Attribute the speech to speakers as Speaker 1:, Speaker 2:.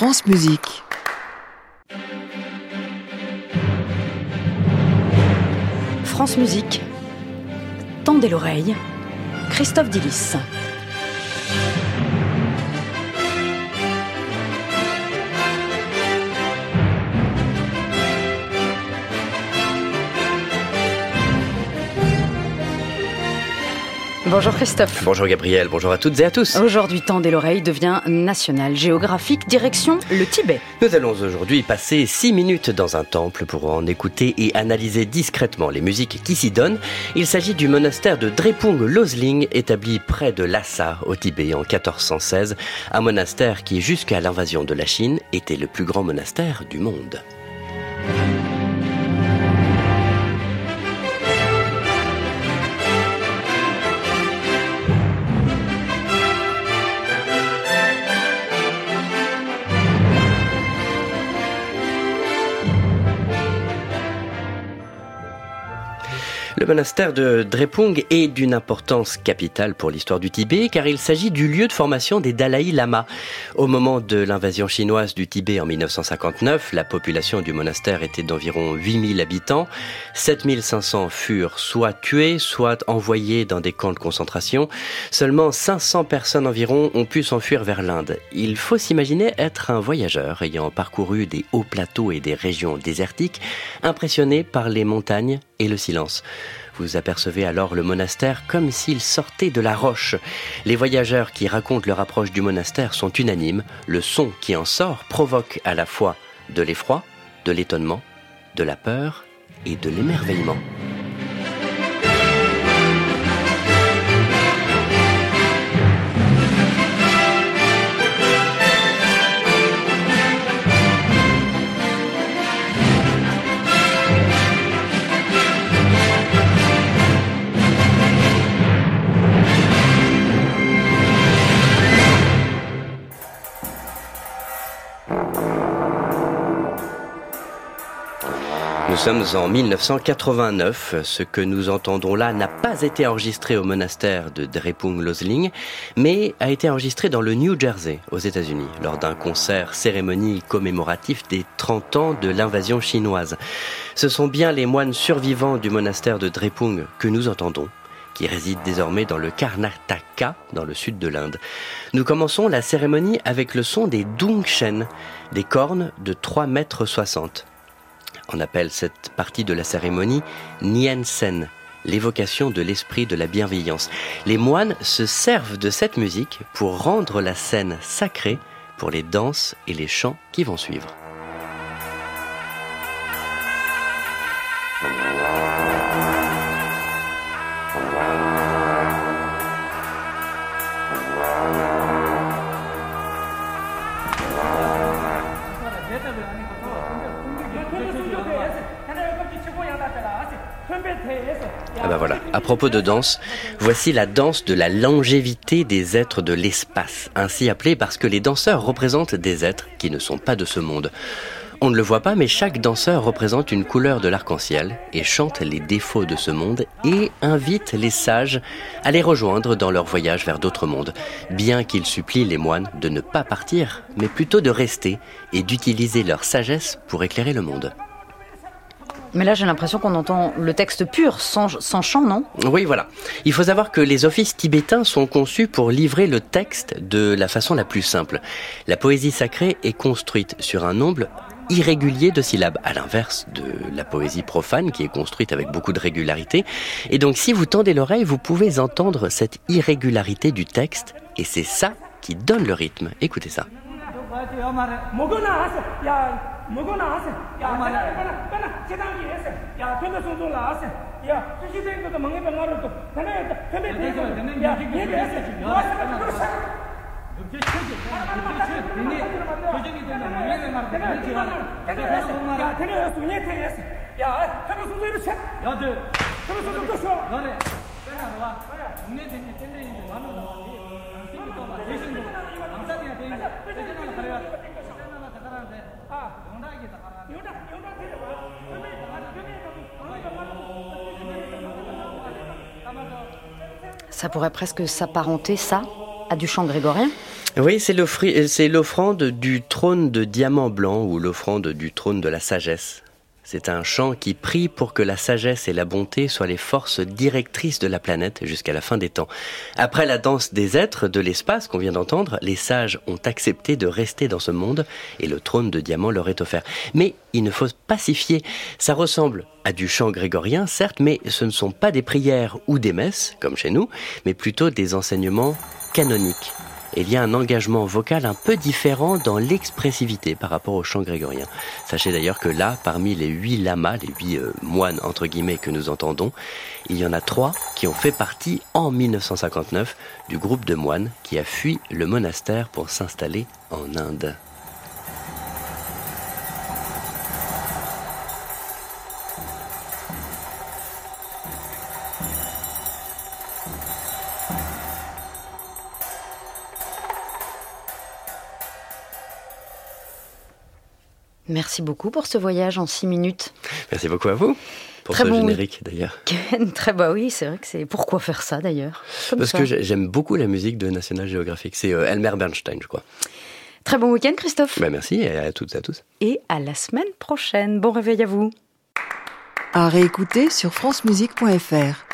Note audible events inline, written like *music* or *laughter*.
Speaker 1: France Musique.
Speaker 2: France Musique. Tendez l'oreille. Christophe Dillis. Bonjour Christophe.
Speaker 3: Bonjour Gabriel, bonjour à toutes et à tous.
Speaker 2: Aujourd'hui, Tendez l'oreille devient national géographique, direction le Tibet.
Speaker 3: Nous allons aujourd'hui passer 6 minutes dans un temple pour en écouter et analyser discrètement les musiques qui s'y donnent. Il s'agit du monastère de Drepung Losling, établi près de Lhasa, au Tibet, en 1416. Un monastère qui, jusqu'à l'invasion de la Chine, était le plus grand monastère du monde. Le monastère de Drepung est d'une importance capitale pour l'histoire du Tibet car il s'agit du lieu de formation des Dalai Lama. Au moment de l'invasion chinoise du Tibet en 1959, la population du monastère était d'environ 8000 habitants. 7500 furent soit tués, soit envoyés dans des camps de concentration. Seulement 500 personnes environ ont pu s'enfuir vers l'Inde. Il faut s'imaginer être un voyageur ayant parcouru des hauts plateaux et des régions désertiques, impressionné par les montagnes et le silence. Vous apercevez alors le monastère comme s'il sortait de la roche. Les voyageurs qui racontent leur approche du monastère sont unanimes. Le son qui en sort provoque à la fois de l'effroi, de l'étonnement, de la peur et de l'émerveillement. Sommes en 1989. Ce que nous entendons là n'a pas été enregistré au monastère de Drepung Losling, mais a été enregistré dans le New Jersey, aux États-Unis, lors d'un concert cérémonie commémoratif des 30 ans de l'invasion chinoise. Ce sont bien les moines survivants du monastère de Drepung que nous entendons qui résident désormais dans le Karnataka, dans le sud de l'Inde. Nous commençons la cérémonie avec le son des Dungshen, des cornes de 3 mètres 60. On appelle cette partie de la cérémonie Nien-sen, l'évocation de l'esprit de la bienveillance. Les moines se servent de cette musique pour rendre la scène sacrée pour les danses et les chants qui vont suivre. Ah ben voilà, à propos de danse, voici la danse de la longévité des êtres de l'espace, ainsi appelée parce que les danseurs représentent des êtres qui ne sont pas de ce monde. On ne le voit pas, mais chaque danseur représente une couleur de l'arc-en-ciel et chante les défauts de ce monde et invite les sages à les rejoindre dans leur voyage vers d'autres mondes, bien qu'ils supplient les moines de ne pas partir, mais plutôt de rester et d'utiliser leur sagesse pour éclairer le monde.
Speaker 2: Mais là, j'ai l'impression qu'on entend le texte pur, sans, sans, chant, non?
Speaker 3: Oui, voilà. Il faut savoir que les offices tibétains sont conçus pour livrer le texte de la façon la plus simple. La poésie sacrée est construite sur un nombre irrégulier de syllabes, à l'inverse de la poésie profane qui est construite avec beaucoup de régularité. Et donc si vous tendez l'oreille, vous pouvez entendre cette irrégularité du texte, et c'est ça qui donne le rythme. Écoutez ça. 먹어 나왔어. 야, 빨라 빨라 빨라. 세상이 했어. 야, 전에 송도 나왔어. 야, 수시 된 것도 망해 병아로 또. 전에 전에 되는 야, 얘기 했어. 나왔어. 그렇지. 이렇게 쳐지. 근데 조정이 되는 망해 병아로 되는 지 않아. 야, 되는 했어. 얘 했어. 야, 전에 송도 이렇게. 야, 저. 전에 송도 또 쇼. 너네. 내가 와. 국내 되는 텐데 이제 나는 뭐. 대신 뭐. 감사해야 되는 거. 대신 하나 가려.
Speaker 2: Ça pourrait presque s'apparenter, ça, à du chant grégorien
Speaker 3: Oui, c'est l'offrande du trône de diamant blanc ou l'offrande du trône de la sagesse. C'est un chant qui prie pour que la sagesse et la bonté soient les forces directrices de la planète jusqu'à la fin des temps. Après la danse des êtres de l'espace qu'on vient d'entendre, les sages ont accepté de rester dans ce monde et le trône de diamant leur est offert. Mais il ne faut pas s'y fier. Ça ressemble à du chant grégorien, certes, mais ce ne sont pas des prières ou des messes, comme chez nous, mais plutôt des enseignements canoniques il y a un engagement vocal un peu différent dans l'expressivité par rapport au chant grégorien. Sachez d'ailleurs que là, parmi les huit lamas, les huit euh, moines entre guillemets que nous entendons, il y en a trois qui ont fait partie en 1959 du groupe de moines qui a fui le monastère pour s'installer en Inde.
Speaker 2: Merci beaucoup pour ce voyage en six minutes.
Speaker 3: Merci beaucoup à vous. Pour ce générique d'ailleurs.
Speaker 2: *laughs* Très bah oui, c'est vrai que c'est. Pourquoi faire ça d'ailleurs Parce que
Speaker 3: j'aime beaucoup la musique de National Geographic. C'est euh, Elmer Bernstein, je crois.
Speaker 2: Très bon week-end, Christophe.
Speaker 3: Bah merci et à toutes et à tous.
Speaker 2: Et à la semaine prochaine. Bon réveil à vous.
Speaker 1: À réécouter sur francemusique.fr.